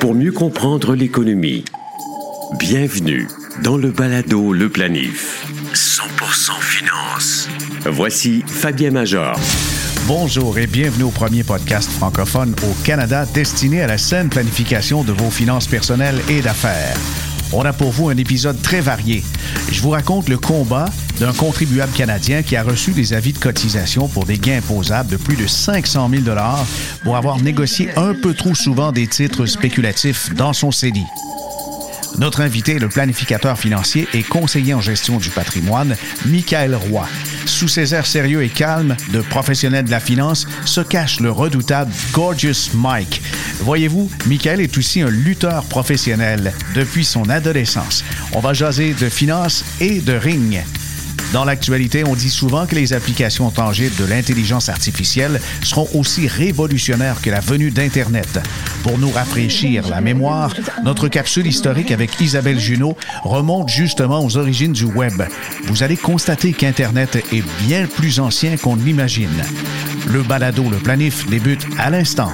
Pour mieux comprendre l'économie, bienvenue dans le balado Le Planif. 100% finance. Voici Fabien Major. Bonjour et bienvenue au premier podcast francophone au Canada destiné à la saine planification de vos finances personnelles et d'affaires. On a pour vous un épisode très varié. Je vous raconte le combat d'un contribuable canadien qui a reçu des avis de cotisation pour des gains imposables de plus de 500 000 pour avoir négocié un peu trop souvent des titres spéculatifs dans son CELI. Notre invité est le planificateur financier et conseiller en gestion du patrimoine, Michael Roy. Sous ses airs sérieux et calmes de professionnel de la finance se cache le redoutable Gorgeous Mike. Voyez-vous, Michael est aussi un lutteur professionnel depuis son adolescence. On va jaser de finance et de ring. Dans l'actualité, on dit souvent que les applications tangibles de l'intelligence artificielle seront aussi révolutionnaires que la venue d'Internet. Pour nous rafraîchir la mémoire, notre capsule historique avec Isabelle Junot remonte justement aux origines du Web. Vous allez constater qu'Internet est bien plus ancien qu'on ne l'imagine. Le balado Le Planif débute à l'instant.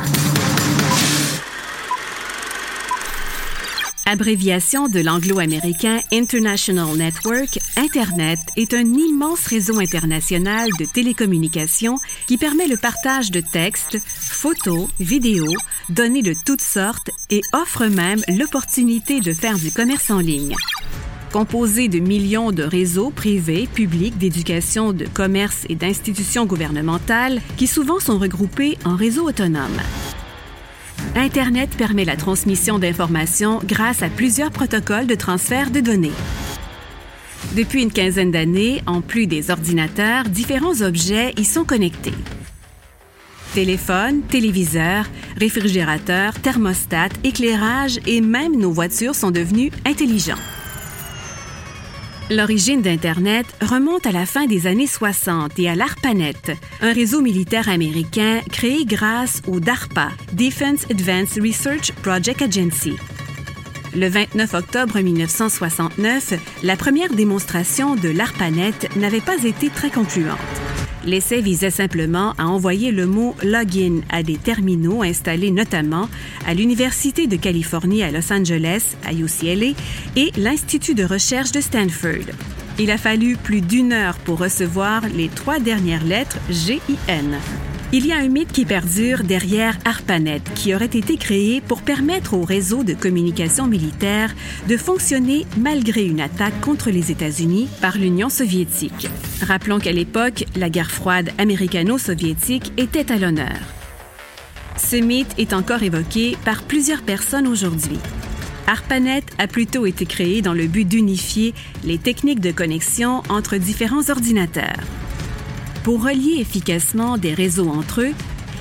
Abréviation de l'anglo-américain International Network, Internet est un immense réseau international de télécommunications qui permet le partage de textes, photos, vidéos, données de toutes sortes et offre même l'opportunité de faire du commerce en ligne. Composé de millions de réseaux privés, publics, d'éducation, de commerce et d'institutions gouvernementales qui souvent sont regroupés en réseaux autonomes. Internet permet la transmission d'informations grâce à plusieurs protocoles de transfert de données. Depuis une quinzaine d'années, en plus des ordinateurs, différents objets y sont connectés. Téléphone, téléviseur, réfrigérateur, thermostat, éclairage et même nos voitures sont devenus intelligents. L'origine d'Internet remonte à la fin des années 60 et à l'ARPANET, un réseau militaire américain créé grâce au DARPA, Defense Advanced Research Project Agency. Le 29 octobre 1969, la première démonstration de l'ARPANET n'avait pas été très concluante. L'essai visait simplement à envoyer le mot login à des terminaux installés notamment à l'Université de Californie à Los Angeles, à UCLA, et l'Institut de recherche de Stanford. Il a fallu plus d'une heure pour recevoir les trois dernières lettres GIN. Il y a un mythe qui perdure derrière ARPANET, qui aurait été créé pour permettre au réseau de communication militaire de fonctionner malgré une attaque contre les États-Unis par l'Union soviétique. Rappelons qu'à l'époque, la guerre froide américano-soviétique était à l'honneur. Ce mythe est encore évoqué par plusieurs personnes aujourd'hui. ARPANET a plutôt été créé dans le but d'unifier les techniques de connexion entre différents ordinateurs. Pour relier efficacement des réseaux entre eux,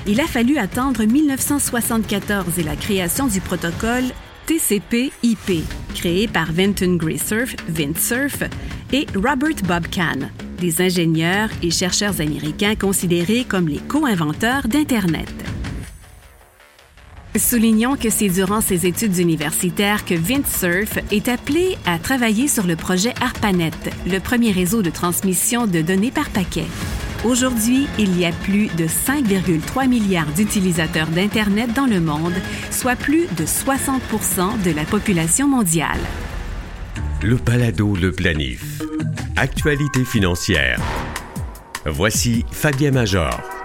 il a fallu attendre 1974 et la création du protocole TCP/IP, créé par Vinton Graysurf, Surf, et Robert Bob Kahn, des ingénieurs et chercheurs américains considérés comme les co-inventeurs d'Internet. Soulignons que c'est durant ses études universitaires que Vint Cerf est appelé à travailler sur le projet ARPANET, le premier réseau de transmission de données par paquet. Aujourd'hui, il y a plus de 5,3 milliards d'utilisateurs d'Internet dans le monde, soit plus de 60% de la population mondiale. Le Palado Le Planif. Actualité financière. Voici Fabien Major.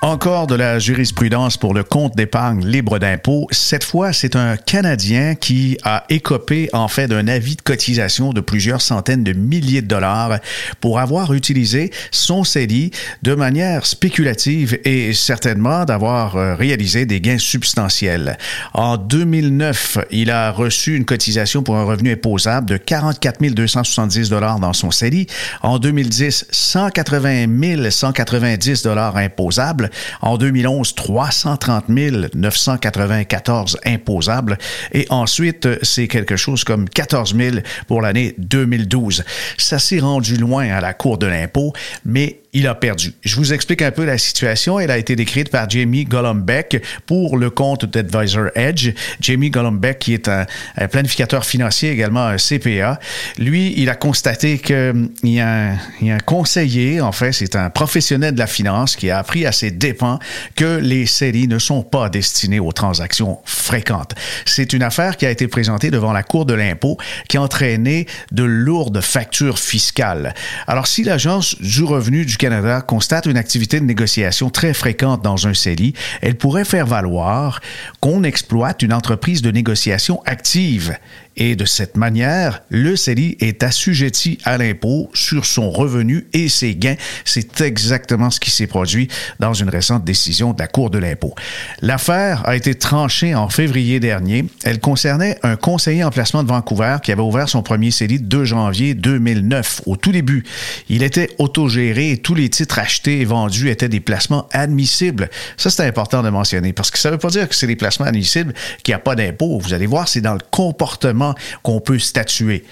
Encore de la jurisprudence pour le compte d'épargne libre d'impôt. Cette fois, c'est un Canadien qui a écopé en fait d'un avis de cotisation de plusieurs centaines de milliers de dollars pour avoir utilisé son CELI de manière spéculative et certainement d'avoir euh, réalisé des gains substantiels. En 2009, il a reçu une cotisation pour un revenu imposable de 44 270 dollars dans son CELI. En 2010, 180 190 dollars imposables en 2011, 330 994 imposables. Et ensuite, c'est quelque chose comme 14 000 pour l'année 2012. Ça s'est rendu loin à la Cour de l'impôt, mais il a perdu. Je vous explique un peu la situation. Elle a été décrite par Jamie Golombek pour le compte d'Advisor Edge. Jamie Golombek, qui est un, planificateur financier, également un CPA, lui, il a constaté qu'il y, a un conseiller, en fait, c'est un professionnel de la finance qui a appris à ses dépens que les séries ne sont pas destinées aux transactions fréquentes. C'est une affaire qui a été présentée devant la Cour de l'impôt qui a entraîné de lourdes factures fiscales. Alors, si l'Agence du revenu du Canada constate une activité de négociation très fréquente dans un CELI, elle pourrait faire valoir qu'on exploite une entreprise de négociation active et de cette manière, le CELI est assujetti à l'impôt sur son revenu et ses gains. C'est exactement ce qui s'est produit dans une récente décision de la Cour de l'impôt. L'affaire a été tranchée en février dernier. Elle concernait un conseiller en placement de Vancouver qui avait ouvert son premier CELI 2 janvier 2009. Au tout début, il était autogéré et tous les titres achetés et vendus étaient des placements admissibles. Ça, c'est important de mentionner parce que ça ne veut pas dire que c'est des placements admissibles qui a pas d'impôt. Vous allez voir, c'est dans le comportement qu'on peut statuer.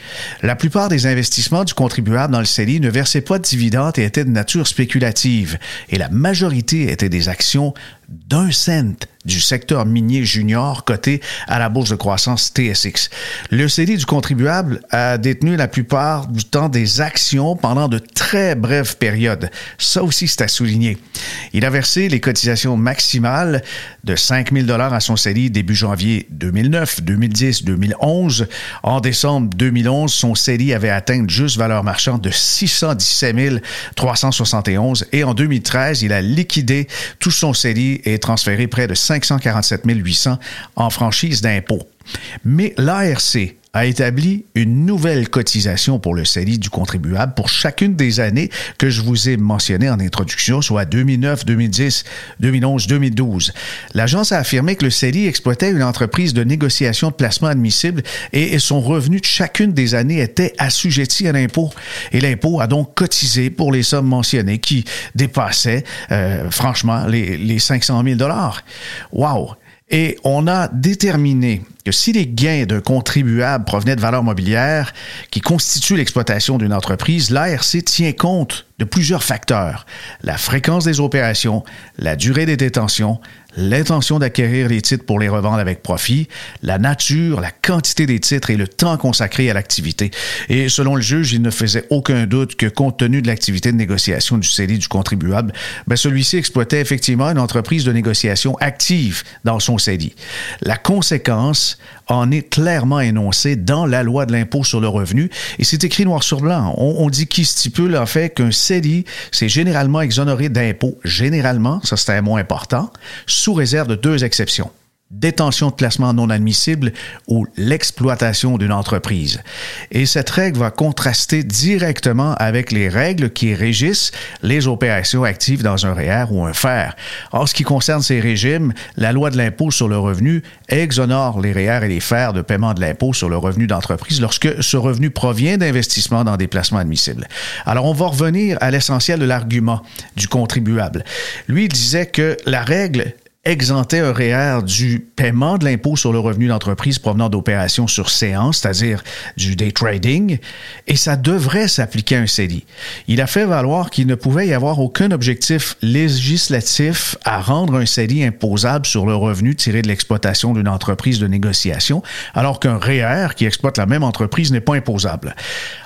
La plupart des investissements du contribuable dans le CELI ne versaient pas de dividendes et étaient de nature spéculative, et la majorité étaient des actions d'un cent du secteur minier junior coté à la bourse de croissance TSX. Le CELI du contribuable a détenu la plupart du temps des actions pendant de très brèves périodes. Ça aussi, c'est à souligner. Il a versé les cotisations maximales de 5 000 à son CELI début janvier 2009, 2010, 2011. En décembre 2011, son CELI avait atteint une juste valeur marchande de 617 371 et en 2013, il a liquidé tout son CELI et transféré près de 547 800 en franchise d'impôt. Mais l'ARC a établi une nouvelle cotisation pour le CELI du contribuable pour chacune des années que je vous ai mentionnées en introduction, soit 2009, 2010, 2011, 2012. L'agence a affirmé que le CELI exploitait une entreprise de négociation de placement admissible et son revenu de chacune des années était assujetti à l'impôt. Et l'impôt a donc cotisé pour les sommes mentionnées qui dépassaient, euh, franchement, les, les 500 000 dollars. Wow! Et on a déterminé que si les gains d'un contribuable provenaient de valeurs mobilières qui constituent l'exploitation d'une entreprise, l'ARC tient compte de plusieurs facteurs. La fréquence des opérations, la durée des détentions, l'intention d'acquérir les titres pour les revendre avec profit, la nature, la quantité des titres et le temps consacré à l'activité. Et selon le juge, il ne faisait aucun doute que compte tenu de l'activité de négociation du CELI du contribuable, ben celui-ci exploitait effectivement une entreprise de négociation active dans son CELI. La conséquence en est clairement énoncée dans la loi de l'impôt sur le revenu et c'est écrit noir sur blanc. On, dit qu'il stipule en fait qu'un CELI, c'est généralement exonéré d'impôt. Généralement, ça c'est un mot important, sous réserve de deux exceptions détention de placement non admissible ou l'exploitation d'une entreprise. Et cette règle va contraster directement avec les règles qui régissent les opérations actives dans un REER ou un FER. En ce qui concerne ces régimes, la loi de l'impôt sur le revenu exonore les REER et les FER de paiement de l'impôt sur le revenu d'entreprise lorsque ce revenu provient d'investissements dans des placements admissibles. Alors, on va revenir à l'essentiel de l'argument du contribuable. Lui, disait que la règle exemptait un REER du paiement de l'impôt sur le revenu d'entreprise provenant d'opérations sur séance, c'est-à-dire du day trading, et ça devrait s'appliquer à un CELI. Il a fait valoir qu'il ne pouvait y avoir aucun objectif législatif à rendre un CELI imposable sur le revenu tiré de l'exploitation d'une entreprise de négociation, alors qu'un REER qui exploite la même entreprise n'est pas imposable.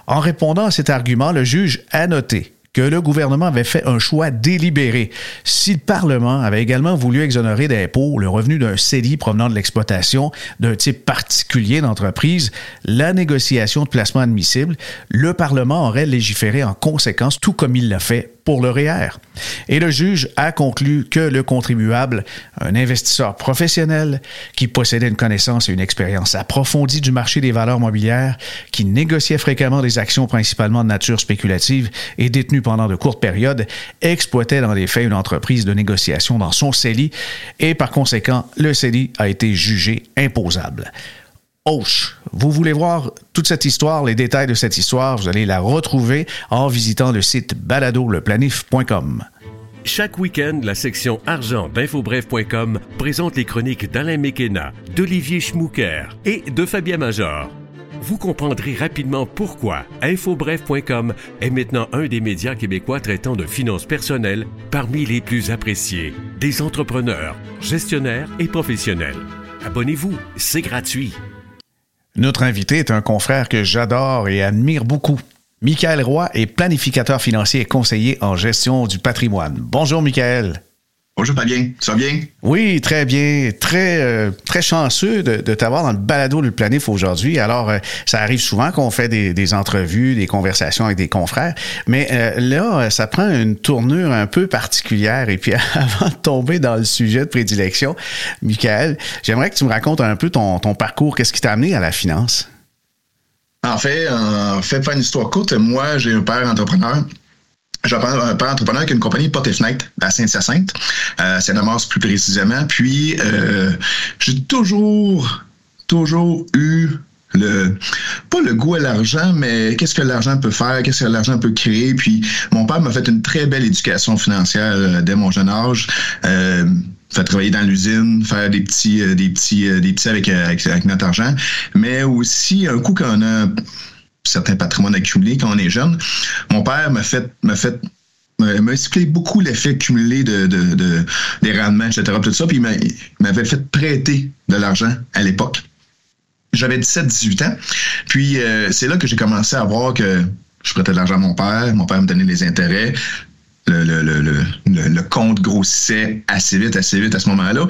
En répondant à cet argument, le juge a noté que le gouvernement avait fait un choix délibéré. Si le Parlement avait également voulu exonérer d'impôts le revenu d'un CELI provenant de l'exploitation d'un type particulier d'entreprise, la négociation de placement admissible, le Parlement aurait légiféré en conséquence, tout comme il l'a fait pour le REER. Et le juge a conclu que le contribuable, un investisseur professionnel qui possédait une connaissance et une expérience approfondie du marché des valeurs mobilières, qui négociait fréquemment des actions principalement de nature spéculative et détenues pendant de courtes périodes, exploitait dans les faits une entreprise de négociation dans son CELI et par conséquent, le CELI a été jugé imposable. Vous voulez voir toute cette histoire, les détails de cette histoire, vous allez la retrouver en visitant le site baladoleplanif.com. Chaque week-end, la section argent d'infobref.com présente les chroniques d'Alain Mekena, d'Olivier Schmouker et de Fabien Major. vous comprendrez rapidement pourquoi infobref.com est maintenant un des médias québécois traitant de finances personnelles parmi les plus appréciés des entrepreneurs, gestionnaires et professionnels. Abonnez-vous, c'est gratuit. Notre invité est un confrère que j'adore et admire beaucoup. Michael Roy est planificateur financier et conseiller en gestion du patrimoine. Bonjour Michael. Bonjour Fabien, ça va bien? Oui, très bien. Très, euh, très chanceux de, t'avoir dans le balado du planif aujourd'hui. Alors, euh, ça arrive souvent qu'on fait des, entrevues, des conversations avec des confrères, mais euh, là, ça prend une tournure un peu particulière. Et puis, avant de tomber dans le sujet de prédilection, Michael, j'aimerais que tu me racontes un peu ton, ton parcours. Qu'est-ce qui t'a amené à la finance? En fait, en fait, faire une histoire courte, moi, j'ai un père entrepreneur j'ai un père entrepreneur qui a une compagnie porte et fenêtre à Saint-Hyacinthe, euh, Saint-Damas plus précisément. Puis, euh, j'ai toujours, toujours eu le pas le goût à l'argent, mais qu'est-ce que l'argent peut faire, qu'est-ce que l'argent peut créer. Puis mon père m'a fait une très belle éducation financière euh, dès mon jeune âge. Euh, fait travailler dans l'usine, faire des petits, euh, des petits, euh, des petits avec, avec, avec, notre argent. Mais aussi, un coup qu'on a certains patrimoines accumulés quand on est jeune. Mon père m'a fait, m'a fait m'a expliqué beaucoup l'effet cumulé de, de, des rendements, etc. Tout ça, puis il m'avait fait prêter de l'argent à l'époque. J'avais 17-18 ans. Puis euh, c'est là que j'ai commencé à voir que je prêtais de l'argent à mon père, mon père me donnait les intérêts. Le, le, le, le, compte grossissait assez vite, assez vite à ce moment-là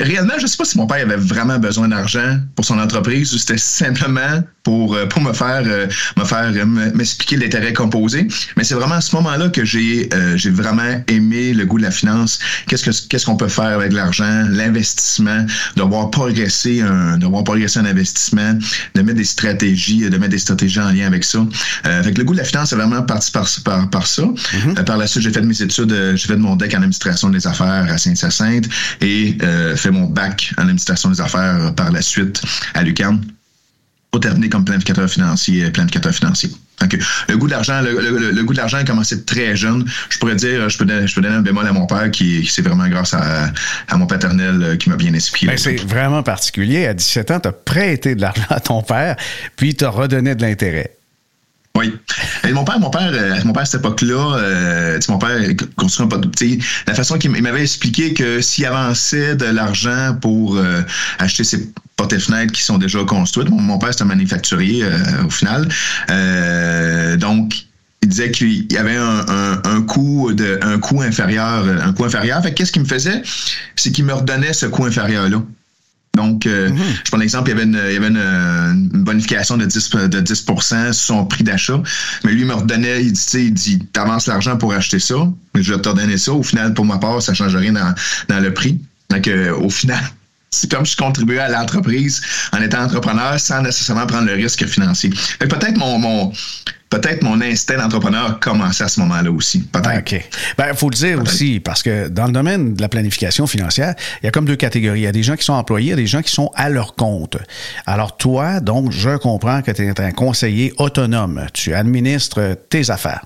réellement, je ne sais pas si mon père avait vraiment besoin d'argent pour son entreprise ou c'était simplement pour, euh, pour me faire euh, me faire euh, m'expliquer l'intérêt composé. Mais c'est vraiment à ce moment-là que j'ai j'ai vraiment aimé le goût de la finance. Qu'est-ce que qu'est-ce qu'on peut faire avec l'argent, l'investissement, de voir progresser un de voir progresser un investissement, de mettre des stratégies, de mettre des stratégies en lien avec ça. avec le goût de la finance, c'est vraiment parti par par, par ça. Mm-hmm. par la suite, j'ai fait mes études, j'ai fait mon deck en administration des affaires à Saint-Hyacinthe et fait mon bac en administration des affaires par la suite à l'UQAM pour terminer comme planificateur financier, planificateur financier. Donc, le goût de l'argent, le, goût de l'argent a commencé très jeune. Je pourrais dire, je peux, donner, je peux donner un bémol à mon père qui, c'est vraiment grâce à, mon paternel euh, qui m'a bien expliqué. Ben, c'est vraiment particulier. À 17 ans, tu as prêté de l'argent à ton père, puis tu as redonné de l'intérêt. Oui. Mon père, mon père, euh, mon père à cette époque-là, euh, mon père construit un pas la façon qu'il m'avait expliqué que s'il avançait de l'argent pour euh, acheter ses portes et fenêtres qui sont déjà construites, mon, père c'est un manufacturier au final, donc il disait qu'il y avait un, un, coût de un coût inférieur, un coût inférieur. Fait qu'est-ce qu'il me faisait, c'est qu'il me redonnait ce coût inférieur là. Donc, euh, mhm. je prends l'exemple, il y avait, une, il y avait une, bonification de 10, de 10% sur son prix d'achat. Mais lui, il me redonnait, il dit, il dit, t'avances l'argent pour acheter ça, mais je vais te redonner ça. Au final, pour ma part, ça ne change rien dans, dans le prix. Donc, euh, au final, c'est comme je contribuais à l'entreprise en étant entrepreneur sans nécessairement prendre le risque financier. Peut-être mon, mon peut-être mon instinct d'entrepreneur a commencé à ce moment-là aussi. Peut-être. OK. Ben, il faut le dire aussi, parce que dans le domaine de la planification financière, il y a comme deux catégories. Il y a des gens qui sont employés, il y a des gens qui sont à leur compte. Alors, toi, donc, je comprends que tu es un conseiller autonome. Tu administres tes affaires.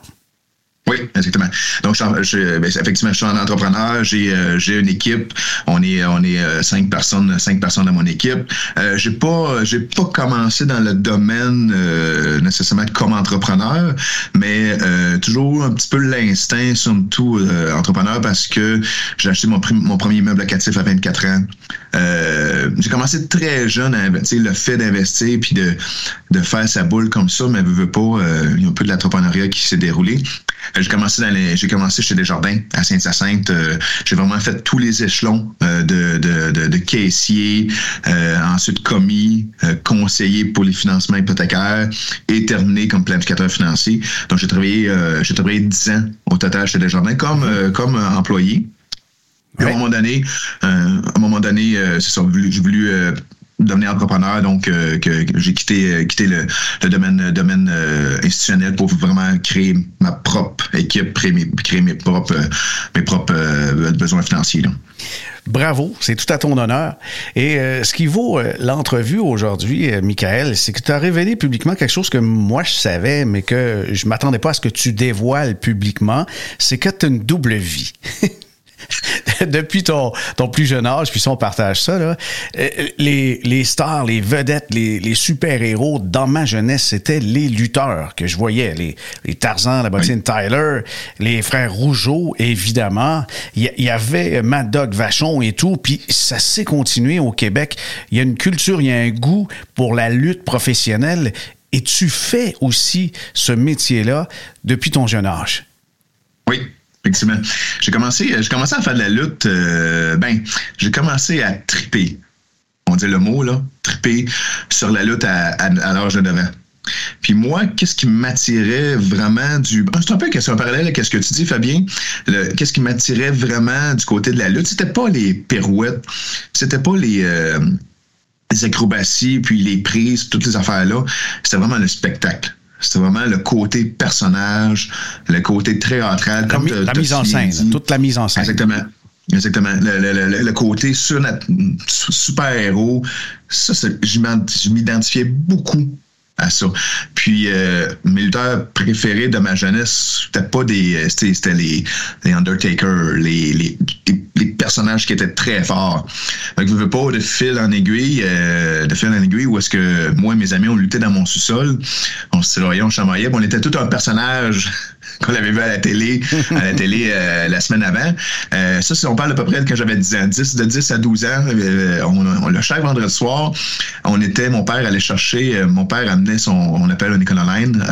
Oui, exactement. Donc, je, ben, effectivement, je suis un entrepreneur. J'ai, euh, une équipe. On est, on est euh, cinq personnes, cinq personnes dans mon équipe. Euh, j'ai pas, j'ai pas commencé dans le domaine euh, nécessairement comme entrepreneur, mais toujours un petit peu l'instinct, surtout entrepreneur, parce que j'ai acheté mon, mon premier meuble locatif à 24 ans. j'ai commencé très jeune à le fait d'investir puis de, de faire sa boule comme ça, mais veut pas, il y a un peu de l'entrepreneuriat qui s'est déroulé. Euh, j'ai commencé dans les, j'ai commencé chez Desjardins à Saint-Hyacinthe. Euh, j'ai vraiment fait tous les échelons euh, de, de, de, de, caissier, ensuite commis, conseiller pour les financements hypothécaires et terminé comme planificateur financier. Donc j'ai travaillé, j'ai travaillé 10 ans au total chez Desjardins comme, comme employé. À un moment donné, à un moment donné, c'est ça, j'ai voulu devenir entrepreneur, donc euh, que, j'ai quitté, euh, quitté le, le domaine, domaine euh, institutionnel pour vraiment créer ma propre équipe, créer mes, propres, mes propres besoins financiers. Bravo, c'est tout à ton honneur. Et ce qui vaut l'entrevue aujourd'hui, Michael, c'est que tu as révélé publiquement quelque chose que moi je savais, mais que je m'attendais pas à ce que tu dévoiles publiquement, c'est que tu as une double vie. depuis ton, ton plus jeune âge, puis si on partage ça, là, euh, les, les stars, les vedettes, les, les super-héros dans ma jeunesse, c'était les lutteurs que je voyais. Les, les Tarzan, la bottine Tyler, les frères Rougeau, évidemment. Il y, avait Mad Dog Vachon et tout, puis ça s'est continué au Québec. Il y a une culture, il y a un goût pour la lutte professionnelle et tu fais aussi ce métier-là depuis ton jeune âge. Oui, effectivement. J'ai commencé, j'ai commencé à faire de la lutte. Euh, ben, j'ai commencé à triper. On dit le mot là, triper sur la lutte à, l'âge de 9 ans. Puis moi, qu'est-ce qui m'attirait vraiment du. Ah, c'est un peu un parallèle à ce que tu dis, Fabien. Qu'est-ce qui m'attirait vraiment du côté de la lutte? C'était pas les pirouettes, c'était pas les. Euh, les acrobaties, puis les prises, toutes les affaires-là, c'était vraiment le spectacle. C'était vraiment le côté personnage, le côté très théâtral. Comme la, mise en scène, toute la mise en scène. Exactement. Exactement. Le, côté super-héros, ça, je m'identifiais beaucoup à ça. Puis euh, mes lutteurs préférés de ma jeunesse, c'était pas des. Euh, c'était les, les Undertaker, les, les, les, personnages qui étaient très forts. Donc, je veux pas de fil en aiguille, euh, de fil en aiguille où est-ce que moi et mes amis on luttait dans mon sous-sol, on se tiroyait, on chamaillait, on était tout un personnage qu'on avait vu à la télé, à la télé euh, la semaine avant. Euh, ça, on parle à peu près de quand j'avais 10 ans, 10, de 10 à 12 ans, euh, on, le chaque vendredi soir, on était, mon père allait chercher, mon père amenait son, on appelle un Econoline,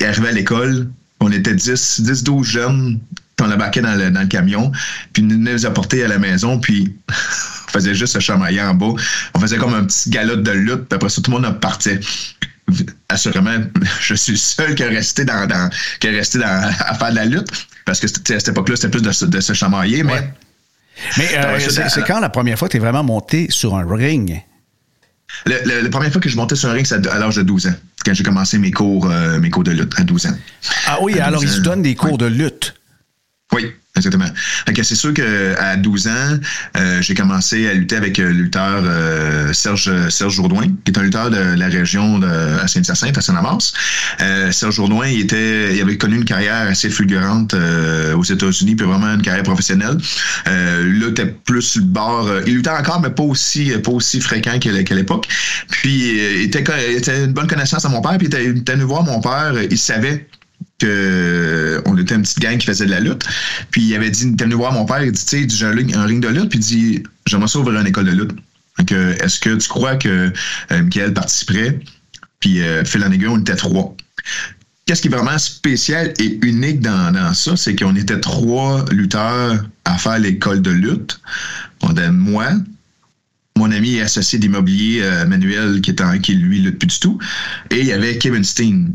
il arrivait à l'école, on était 10, 10, 12 jeunes, on embarquait dans le, dans le camion, puis nous nous apporter à la maison, puis on faisait juste se chamailler en bas. On faisait comme un petit galop de lutte, puis après ça, tout le monde partait assurément, je suis le seul qui est resté dans, qui est resté dans, à faire de la lutte, parce que à cette époque-là, c'était plus de, de, se chamailler, mais. Mais euh, c'est quand la première fois que tu es vraiment monté sur un ring? la première fois que je montais sur un ring, c'est à, l'âge de 12 ans, quand j'ai commencé mes cours, euh, mes cours de lutte, à 12 ans. Ah oui, alors ils se donnent des cours de lutte. Oui, Exactement. c'est sûr qu'à 12 ans, euh, j'ai commencé à lutter avec euh, le lutteur euh, Serge Serge Jourdouin, qui est un lutteur de la région de à Saint-Hyacinthe, à Saint-Amas. Serge Jourdouin, il était, il avait connu une carrière assez fulgurante aux États-Unis, puis vraiment une carrière professionnelle. là, était plus le bord. il luttait encore, mais pas aussi pas aussi fréquent qu'à l'époque. Puis il était, il était une bonne connaissance à mon père, puis il était, il était venu voir mon père. Il savait on était une petite gang qui faisait de la lutte. Puis il avait dit, était venu voir mon père, il dit, tu sais, j'ai un, ring de lutte, puis il dit, j'aimerais ça ouvrir une école de lutte. Est-ce que tu crois que euh, Michael participerait? Puis euh, Phil en aiguille, on était trois. Qu'est-ce qui est vraiment spécial et unique dans, ça, c'est qu'on était trois lutteurs à faire l'école de lutte. On avait moi, mon ami associé d'immobilier euh, Manuel, qui, est qui lui lutte plus du tout, et il y avait Kevin Steen,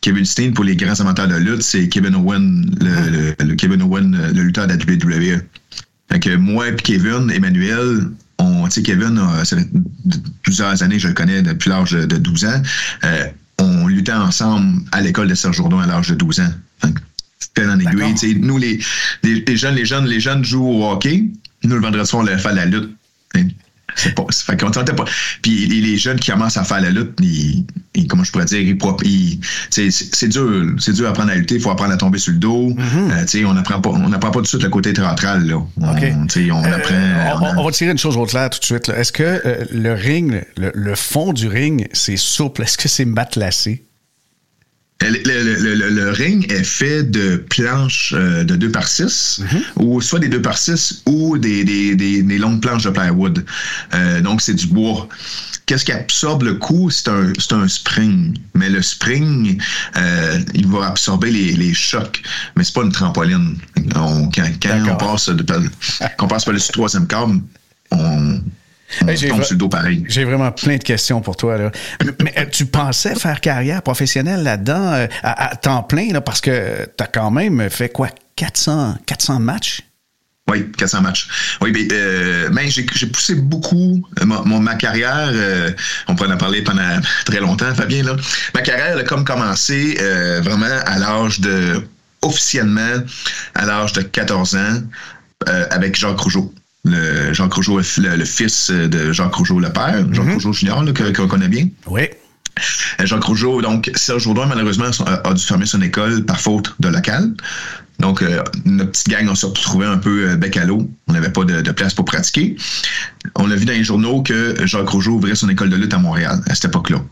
Kevin Steen, pour les grands amateurs de lutte, c'est Kevin Owen, le, Kevin Owen, le lutteur de la WWE. Fait que moi et Kevin, Emmanuel, on, tu sais, Kevin, ça fait plusieurs années, je le connais depuis l'âge de 12 ans. Euh, on luttait ensemble à l'école de Serge Jourdain à l'âge de 12 ans. C'était en aiguille. Nous, les, les, jeunes, les jeunes, les jeunes jouent au hockey. Nous, le vendredi soir, on allait faire la lutte. C'est pas, fait qu'on pas. Puis les, jeunes qui commencent à faire la lutte, ils, comment je pourrais dire, ils, c'est dur, c'est dur à apprendre à lutter. Il faut apprendre à tomber sur le dos. Mm-hmm. euh, on n'apprend pas, on n'apprend pas tout de suite le côté théâtral là. On, on euh, apprend. on, va tirer une chose au clair tout de suite. Est-ce que euh, le ring, le, le, fond du ring, c'est souple? Est-ce que c'est matelassé? Le, ring est fait de planches euh, de 2 par 6, mhm. ou soit des 2 par 6 ou des, des, des, longues planches de plywood. Euh, donc, c'est du bois. Qu'est-ce qui absorbe le coup? C'est un, un spring. Mais le spring, euh, il va absorber les, les chocs. Mais c'est pas une trampoline. On, quand, quand on passe, de, quand on passe par le troisième câble, on, j'ai vraiment plein de questions pour toi. Là. Mais euh, tu pensais faire carrière professionnelle là-dedans euh, à, temps plein, là, parce que tu as quand même fait quoi, 400, 400 matchs? Oui, 400 matchs. Oui, mais, euh, j'ai poussé beaucoup ma, carrière. on pourrait en parler pendant très longtemps, Fabien. Là. Ma carrière a comme commencé vraiment à l'âge de, officiellement, à l'âge de 14 ans, avec Jacques Rougeau le Jean Rougeau, le, fils de Jean Rougeau, le père, Jean mm Rougeau Junior, qu'on connaît bien. Oui. Euh, Jean Rougeau, donc Serge Jourdain, malheureusement, a, dû fermer son école par faute de local. Donc, notre petite gang, on s'est retrouvé un peu bec à l'eau. On n'avait pas de, place pour pratiquer. On a vu dans les journaux que Jacques Rougeau ouvrait son école de lutte à Montréal à cette époque-là.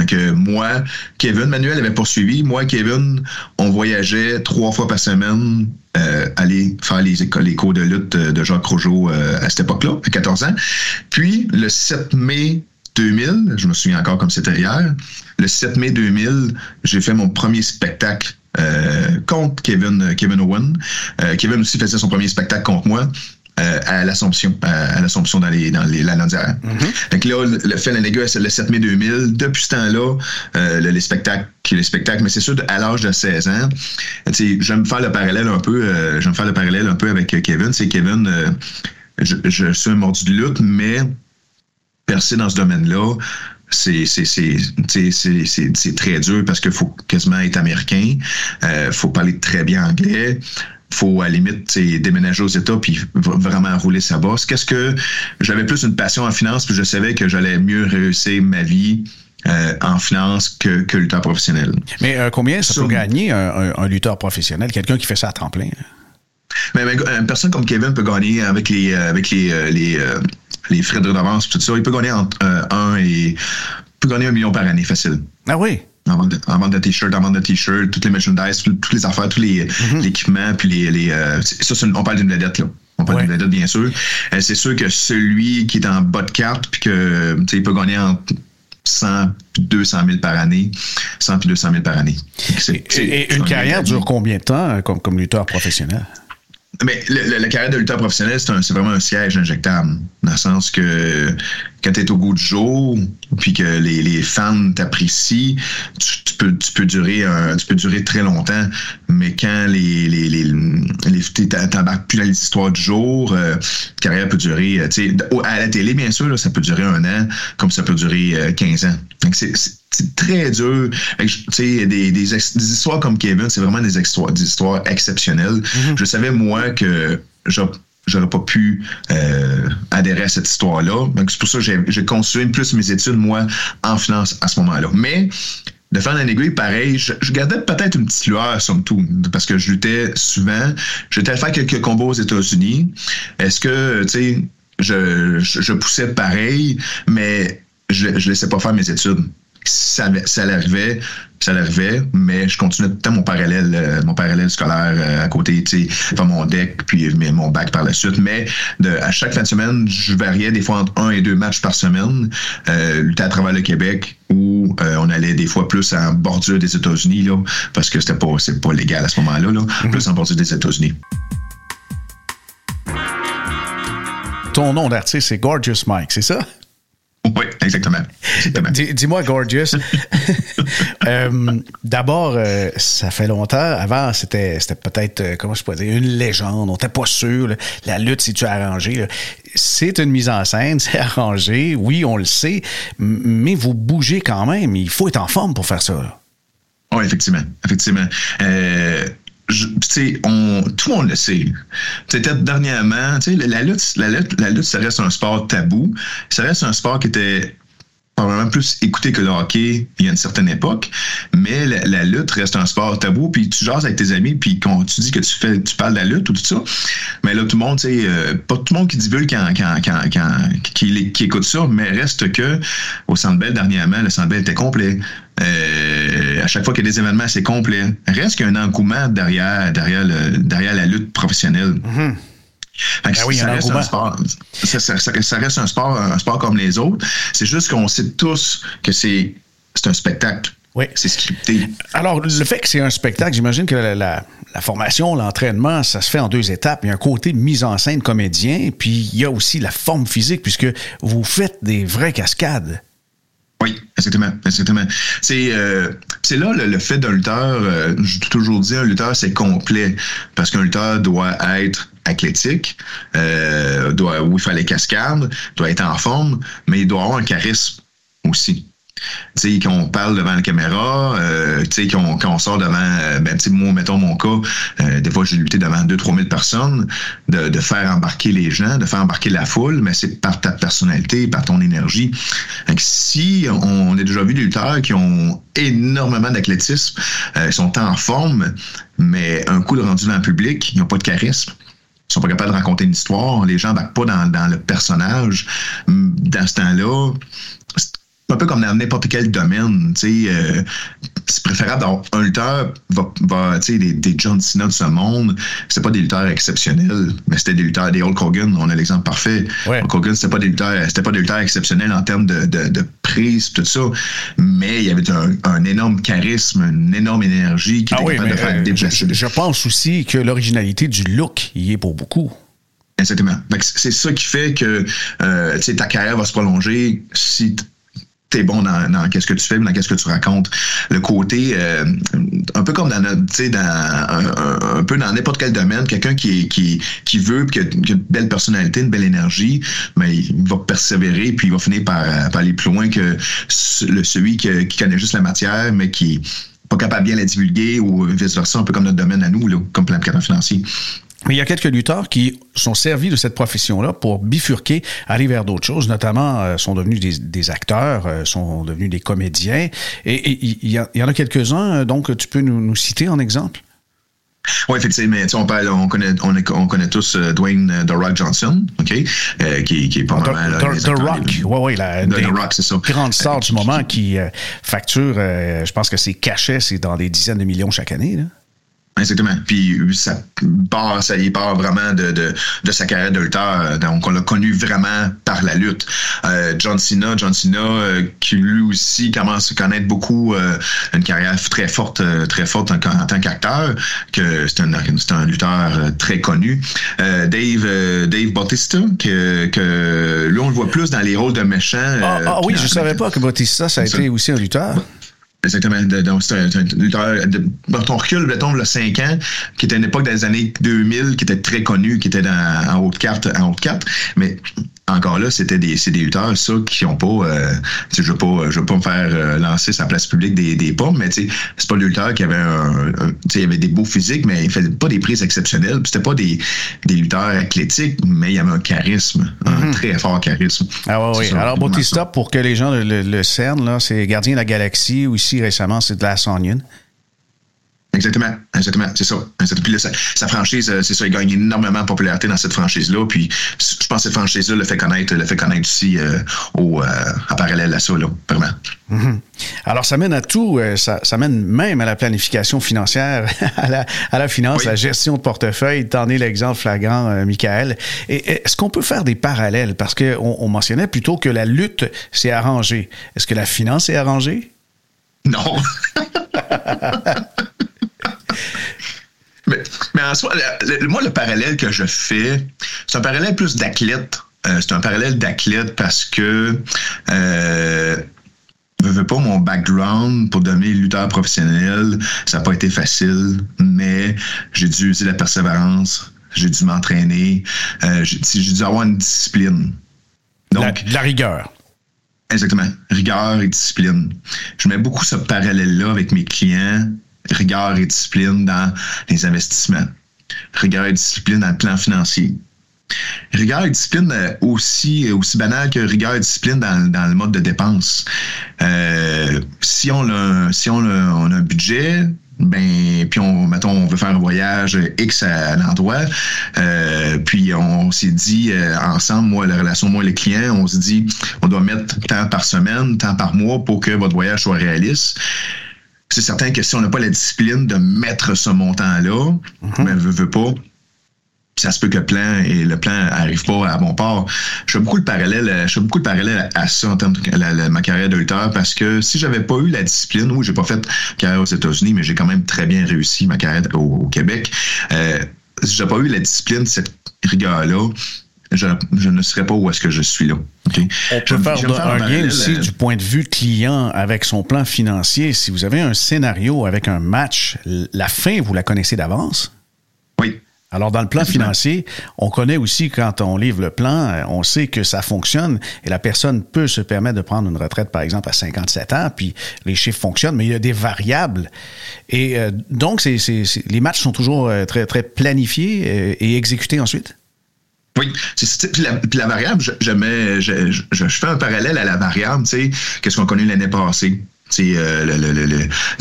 Donc, moi, Kevin, Manuel avait poursuivi. Moi, Kevin, on voyageait trois fois par semaine aller faire les, les cours de lutte de Jacques Rougeau à cette époque-là, à 14 ans. Puis, le 7 mai 2000, je me souviens encore comme c'était hier, le 7 mai 2000, j'ai fait mon premier spectacle euh, contre Kevin, Kevin Owen. Euh, Kevin aussi faisait son premier spectacle contre moi. Euh, à l'Assomption, à, l'Assomption dans les dans les la Landière. Mm-hmm. Donc là, le fait le 7 mai 2000. Depuis ce temps-là, euh, le, les spectacles, les spectacles, mais c'est sûr à l'âge de 16 ans, je vais me faire le parallèle un peu, je vais me faire le parallèle un peu avec Kevin. C'est Kevin, je, je, suis un mordu de lutte, mais percer dans ce domaine-là, c'est très dur parce qu'il faut quasiment être américain, euh, faut parler très bien anglais, faut à la limite déménager aux États puis vraiment rouler sa bosse. Qu'est-ce que j'avais plus une passion en finance puis je savais que j'allais mieux réussir ma vie euh, en finance que, que lutteur professionnel. Mais euh, combien ça peut gagner un, lutteur professionnel, quelqu'un qui fait ça à temps plein? Mais, une personne comme Kevin peut gagner avec les avec les, les les frais de redevance, tout ça. Il peut gagner entre euh, un et peut gagner un million par année facile. Ah oui? En vente de, t-shirts, en vente de t-shirts, toutes les merchandise, toutes les affaires, tous les mm-hmm. l'équipement, puis les, les euh, ça, on parle d'une vedette là. On parle d'une vedette bien sûr. Euh, c'est sûr que celui qui est en bas de carte, puis que il peut gagner entre 100 200 000 par année. 100 puis 200 000 par année. et, une carrière dure combien de temps comme, comme lutteur professionnel? Mais la carrière de lutteur professionnel, c'est vraiment un siège injectable. Dans le sens que quand tu es au goût du jour, puis que les, les fans t'apprécient, tu, peux, tu, peux durer tu peux durer très longtemps. Mais quand les, les, les, les t'embarques plus dans les histoires du jour, euh, carrière peut durer, euh, tu sais, à la télé, bien sûr, là, ça peut durer un an, comme ça peut durer 15 euh, ans. Donc, c'est c'est très dur. Tu sais, des, des, histoires comme Kevin, c'est vraiment des histoires, des histoires exceptionnelles. Mm-hmm. Je savais, moi, que j'aurais pas pu euh, adhérer à cette histoire-là. Donc, c'est pour ça que j'ai construit plus mes études, moi, en finance à ce moment-là. Mais de faire un aiguille, pareil, je, gardais peut-être une petite lueur, somme tout, parce que je luttais souvent. J'étais à faire quelques combats aux États-Unis. Est-ce que, tu sais, je, poussais pareil, mais je, je laissais pas faire mes études ça, ça l'arrivait, ça l'arrivait, mais je continuais tout le temps mon parallèle, euh, mon parallèle scolaire euh, à côté, tu sais, faire mon deck, puis mon bac par la suite. Mais de, à chaque fin de semaine, je variais des fois entre un et deux matchs par semaine, euh, lutter à travers le Québec, où euh, on allait des fois plus en bordure des États-Unis, là, parce que c'était pas, c'est pas légal à ce moment-là, là, mm-hmm. plus en bordure des États-Unis. Ton nom d'artiste, c'est Gorgeous Mike, c'est ça? Oui, exactement. Dis-moi, Gorgeous. Euh, d'abord, euh, ça fait longtemps. Avant, c'était peut-être, euh, comment je pourrais dire, une légende. On n'était pas sûr. La lutte, si tu as arrangé. C'est une mise en scène, c'est arrangé. Oui, on le sait. Mais vous bougez quand même. Il faut être en forme pour faire ça. Oui, effectivement. Effectivement on, tout le monde le sait. C'était dernièrement, la lutte, la lutte, la lutte, ça reste un sport tabou. Ça reste un sport qui était probablement plus écouté que le hockey il y a une certaine époque, mais la, lutte reste un sport tabou, puis tu jases avec tes amis, puis quand tu dis que tu fais tu parles de la lutte ou tout ça, mais là tout le monde, tu euh, pas tout le monde qui divulgue quand, quand, quand, quand qui, écoute ça, mais reste que au Centre Bell dernièrement, le Centre Bell était complet. Euh, à chaque fois qu'il y a des événements, c'est complet. Reste qu'il y a un engouement derrière, derrière, derrière la lutte professionnelle. Mm-hmm. Ben oui, ça, reste un sport, ça, reste un sport, un sport comme les autres. C'est juste qu'on sait tous que c'est un spectacle. Oui. C'est scripté. Alors, le fait que c'est un spectacle, j'imagine que la, formation, l'entraînement, ça se fait en deux étapes. Il y a un côté mise en scène comédien, puis il y a aussi la forme physique, puisque vous faites des vraies cascades. Oui, exactement. exactement. C'est euh, là le, fait d'un lutteur, euh, je toujours dit, un lutteur, c'est complet. Parce qu'un lutteur doit être athlétique, euh, doit, oui, il les cascades, doit être en forme, mais il doit avoir un charisme aussi. tu sais, qu'on parle devant la caméra, euh, tu sais, qu'on, qu'on sort devant, euh, ben, tu sais, moi, mettons mon cas, des fois, j'ai lutté devant 2-3 000 personnes, de, faire embarquer les gens, de faire embarquer la foule, mais c'est par ta personnalité, par ton énergie. Si on, a déjà vu des lutteurs qui ont énormément d'athlétisme, euh, ils sont en forme, mais un coup de rendu dans le public, ils n'ont pas de charisme sont pas capables de raconter une histoire, les gens n'embarquent pas dans, dans, le personnage. Dans ce temps-là, un peu comme dans n'importe quel domaine. Euh, c'est préférable d'avoir un lutteur, va, va, des, des John Cena de ce monde, c'est pas des lutteurs exceptionnels, mais c'était des lutteurs, des Hulk Hogan, on a l'exemple parfait. Ouais. Hulk Hogan, c'était pas des lutteurs, c'était pas des lutteurs exceptionnels en termes de, de, de, prise, tout ça, mais il y avait un, un, énorme charisme, une énorme énergie qui ah était capable de faire euh, je, je pense aussi que l'originalité du look y est pour beaucoup. Exactement. C'est ça qui fait que euh, ta carrière va se prolonger si t'es bon dans, dans qu'est-ce que tu fais, dans qu'est-ce que tu racontes. Le côté, euh, un peu comme dans, tu dans un, peu dans n'importe quel domaine, quelqu'un qui, qui, qui veut, qui a, qui a, une belle personnalité, une belle énergie, mais il va persévérer, puis il va finir par, par aller plus loin que le, celui qui, qui connaît juste la matière, mais qui pas capable de bien la divulguer ou vice-versa, un peu comme notre domaine à nous, là, comme planificateur financier. Mais il y a quelques lutteurs qui sont servis de cette profession-là pour bifurquer, aller vers d'autres choses, notamment euh, sont devenus des, des acteurs, euh, sont devenus des comédiens. Et il y, y, en a quelques-uns, euh, donc tu peux nous, nous citer en exemple? Oui, effectivement. On, parle, on, connaît, on, on connaît tous euh, Dwayne euh, The Rock Johnson, OK? Euh, qui, qui est pas The, the, the Rock, oui, oui. La, the, the Rock, c'est ça. Grande star du moment qui facture, je pense que ses cachets, c'est dans des dizaines de millions chaque année. Là. Exactement. Puis ça part, ça y part vraiment de, de, de sa carrière de lutteur. Donc on l'a connu vraiment par la lutte. Euh, John Cena, John Cena, euh, qui lui aussi commence à connaître beaucoup euh, une carrière très forte, très forte en, en tant qu'acteur, que c'est un, c'est un lutteur très connu. Dave, Dave Bautista, que, que lui on le voit plus dans les rôles de méchants. Ah, ah oui, je savais pas que Bautista ça a été aussi un lutteur. Exactement. Donc, c'est un, recule, mettons, le 5 ans, qui était une époque des années 2000, qui était très connu, qui était dans, en haute carte, en haute carte. Mais encore là, c'était des, c'est des lutteurs, ça, qui ont pas, euh, je veux pas, je veux pas me faire euh, lancer sa place publique des, des pommes, mais tu sais, c'est pas le lutteur qui avait un, un tu sais, il avait des beaux physiques, mais il faisait pas des prises exceptionnelles. C'était pas des, des lutteurs athlétiques, mais il y avait un charisme, un mm -hmm. très fort charisme. Ah ouais, oui. Ça, Alors, Bautista, pour que les gens le, le, le cernent, là, c'est Gardien de la Galaxie, aussi récemment, c'est de la Onion. Exactement, exactement, c'est ça. Puis là, sa, sa franchise, c'est ça, il gagne énormément de popularité dans cette franchise-là. Puis je pense que cette franchise-là le fait connaître, le fait connaître aussi euh, au, euh, en parallèle à ça, là, vraiment. Mm -hmm. Alors, ça mène à tout, euh, ça, ça, mène même à la planification financière, à la, à la finance, oui. la gestion de portefeuille. T'en es l'exemple flagrant, euh, Michael. Et est-ce qu'on peut faire des parallèles? Parce qu'on on mentionnait plutôt que la lutte s'est arrangée. Est-ce que la finance est arrangée? Non. mais, mais, en soi, le, le, moi, le parallèle que je fais, c'est un parallèle plus d'athlète. Euh, c'est un parallèle d'athlète parce que euh, je veux pas mon background pour devenir lutteur professionnel, ça n'a pas été facile, mais j'ai dû utiliser la persévérance, j'ai dû m'entraîner, euh, j'ai dû avoir une discipline. Donc, la, la rigueur. Exactement. Rigueur et discipline. Je mets beaucoup ce parallèle-là avec mes clients rigueur et discipline dans les investissements, rigueur et discipline dans le plan financier. Rigueur et discipline aussi, aussi banal que rigueur et discipline dans, dans le mode de dépense. Euh, si on a, si on a, un budget, ben puis on mettons on veut faire un voyage X à, l'endroit euh, puis on s'est dit euh, ensemble moi la relation moi et les clients on se dit on doit mettre tant par semaine tant par mois pour que votre voyage soit réaliste c'est certain que si on n'a pas la discipline de mettre ce montant-là, mm -hmm. mais veut, veut pas, ça se peut que le plan et le plan arrive pas à bon port. Je fais beaucoup de parallèle, je fais beaucoup de parallèle à ça en termes de la, la, ma carrière de lutteur parce que si j'avais pas eu la discipline, oui, j'ai pas fait carrière aux États-Unis, mais j'ai quand même très bien réussi ma carrière au, au Québec. Euh, si j'ai pas eu la discipline, cette rigueur-là, je, je, ne serais pas où est-ce que je suis là. Okay? On peut faire, un lien aussi du point de vue client avec son plan financier. Si vous avez un scénario avec un match, la fin, vous la connaissez d'avance? Oui. Alors, dans le plan financier, on connaît aussi quand on livre le plan, euh, on sait que ça fonctionne et la personne peut se permettre de prendre une retraite, par exemple, à 57 ans, puis les chiffres fonctionnent, mais il y a des variables. Et euh, donc, c'est, les matchs sont toujours euh, très, très planifiés et exécutés ensuite? Oui, c'est, puis, la, variable, je, je, fais un parallèle à la variable, tu sais, qu'est-ce qu'on connaît l'année passée. C'est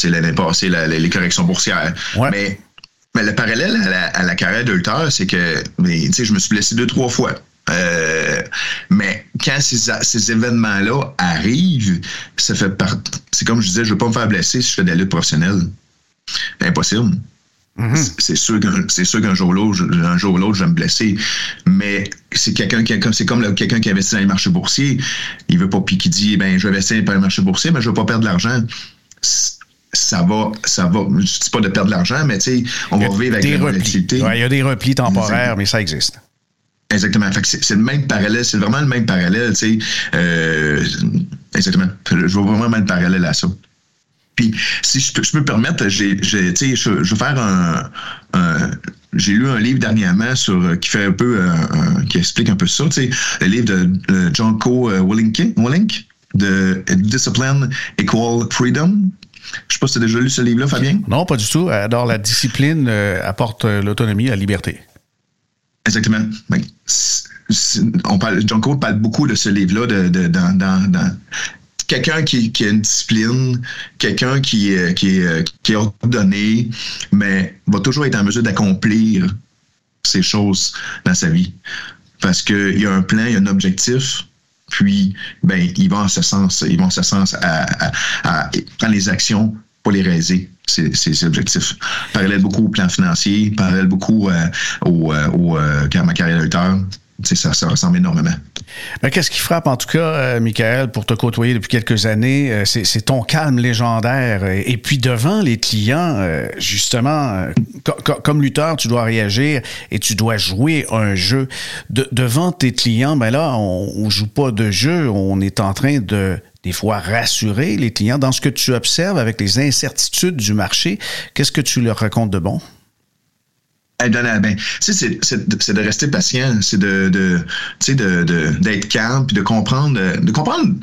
l'année passée, les corrections boursières. Mais mais le parallèle à la, carrière de c'est que je me suis blessé deux, trois fois. Euh, mais quand ces, événements-là arrivent, ça fait C'est comme je disais, je ne veux pas me faire blesser si je fais de la lutte professionnelle. Impossible. Mm-hmm. C'est sûr qu'un jour ou l'autre, un jour l'autre, je vais me blesser. Mais c'est quelqu'un qui c'est comme quelqu'un qui investit dans les marchés boursiers. Il veut pas puis qui dit ben je vais investir dans les marchés boursiers, mais je ne veux pas perdre de l'argent ça va, ça va, je dis pas de perdre de l'argent, mais tu sais, on va vivre avec des replis. il y a des replis temporaires, mais ça existe. Exactement. c'est le même parallèle, c'est vraiment le même parallèle, tu sais. Euh, exactement. Je vois vraiment le parallèle à ça. Puis, si je peux, je peux me permettre, j'ai, je, je veux faire un, j'ai lu un livre dernièrement sur qui fait un peu, qui explique un peu ça, tu sais, le livre de John Co. Willink, Willink de Discipline Equal Freedom. Je sais pas si tu as déjà lu ce livre-là, Fabien? Non, pas du tout. Alors, la discipline euh, apporte euh, l'autonomie, la liberté. Exactement. Ben, on parle, John Cole parle beaucoup de ce livre-là de, dans, quelqu'un qui, a une discipline, quelqu'un qui, qui, qui est ordonné, mais va toujours être en mesure d'accomplir ces choses dans sa vie. Parce qu'il y a un plan, il y a un objectif, puis, ben, ils vont en ce sens, ils vont en ce sens à, prendre les actions pour les réaliser, ces, objectifs. Parallèle beaucoup au plan financier, parallèle beaucoup euh, au, euh, euh, à ma carrière d'auteur. Ça, ça ressemble énormément. Qu'est-ce qui frappe en tout cas, euh, Michael, pour te côtoyer depuis quelques années, euh, c'est ton calme légendaire. Et puis devant les clients, euh, justement, comme lutteur, tu dois réagir et tu dois jouer un jeu. devant tes clients, ben là, on, on joue pas de jeu, on est en train de des fois rassurer les clients dans ce que tu observes avec les incertitudes du marché. Qu'est-ce que tu leur racontes de bon? Ben, c'est, de rester patient, c'est de, de, de, d'être calme, puis de comprendre, de comprendre.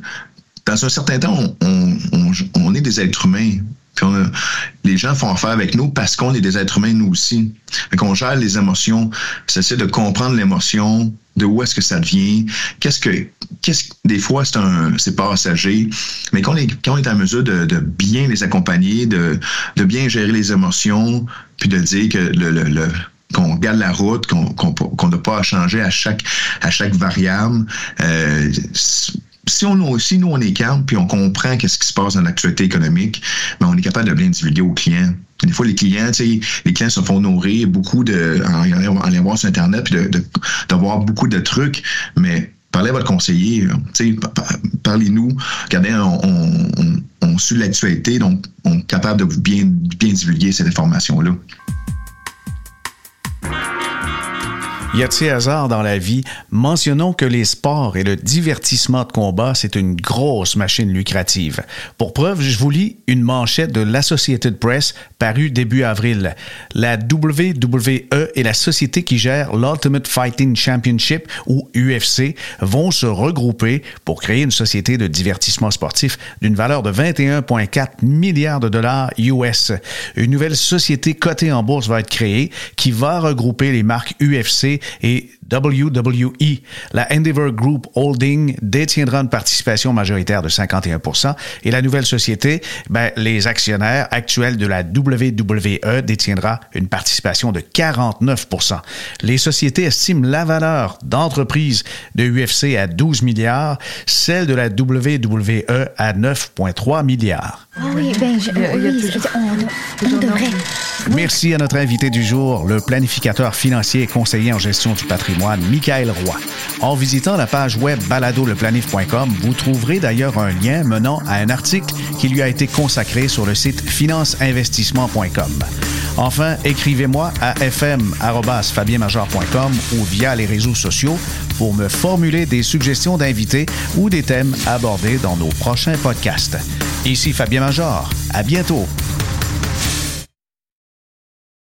Dans un certain temps, on, on, on est des êtres humains. Puis les gens font affaire avec nous parce qu'on est des êtres humains, nous aussi. Fait qu'on gère les émotions, c'est de comprendre l'émotion, de où est-ce que ça vient, qu'est-ce que, qu'est-ce des fois c'est un, c'est passager, mais quand on est, quand on est en mesure de, de bien les accompagner, de, de bien gérer les émotions, puis de dire que le, le, le qu'on garde la route, qu'on qu'on n'a pas à changer à chaque à chaque variable. Euh, si on nous on est calme puis on comprend qu'est-ce qui se passe dans l'actualité économique, ben, on est capable de bien divulguer aux clients. Des fois, les clients, les clients se font nourrir beaucoup de en, allant voir sur Internet puis de, de, beaucoup de trucs, mais parlez à votre conseiller, parlez-nous. Regardez, on suit l'actualité, donc on est capable de bien, bien divulguer cette information-là. Y a-t-il hasard dans la vie? Mentionnons que les sports et le divertissement de combat, c'est une grosse machine lucrative. Pour preuve, je vous lis une manchette de l'Associated Press parue début avril. La WWE et la société qui gère l'Ultimate Fighting Championship, ou UFC, vont se regrouper pour créer une société de divertissement sportif d'une valeur de 21,4 milliards de dollars US. Une nouvelle société cotée en bourse va être créée qui va regrouper les marques UFC et WWE. La Endeavor Group Holding détiendra une participation majoritaire de 51 et la nouvelle société, ben, les actionnaires actuels de la WWE détiendra une participation de 49% Les sociétés estiment la valeur d'entreprise de UFC à 12 milliards, celle de la WWE à 9,3 milliards. Ah oui, ben, je, on, devrait. Merci à notre invité du jour, le planificateur financier et conseiller en gestion du patrimoine, Michael Roy. En visitant la page web baladoleplanif.com, vous trouverez d'ailleurs un lien menant à un article qui lui a été consacré sur le site financeinvestissement.com. Enfin, écrivez-moi à fm.fabienmajor.com ou via les réseaux sociaux pour me formuler des suggestions d'invités ou des thèmes abordés dans nos prochains podcasts. Ici Fabien Major. À bientôt.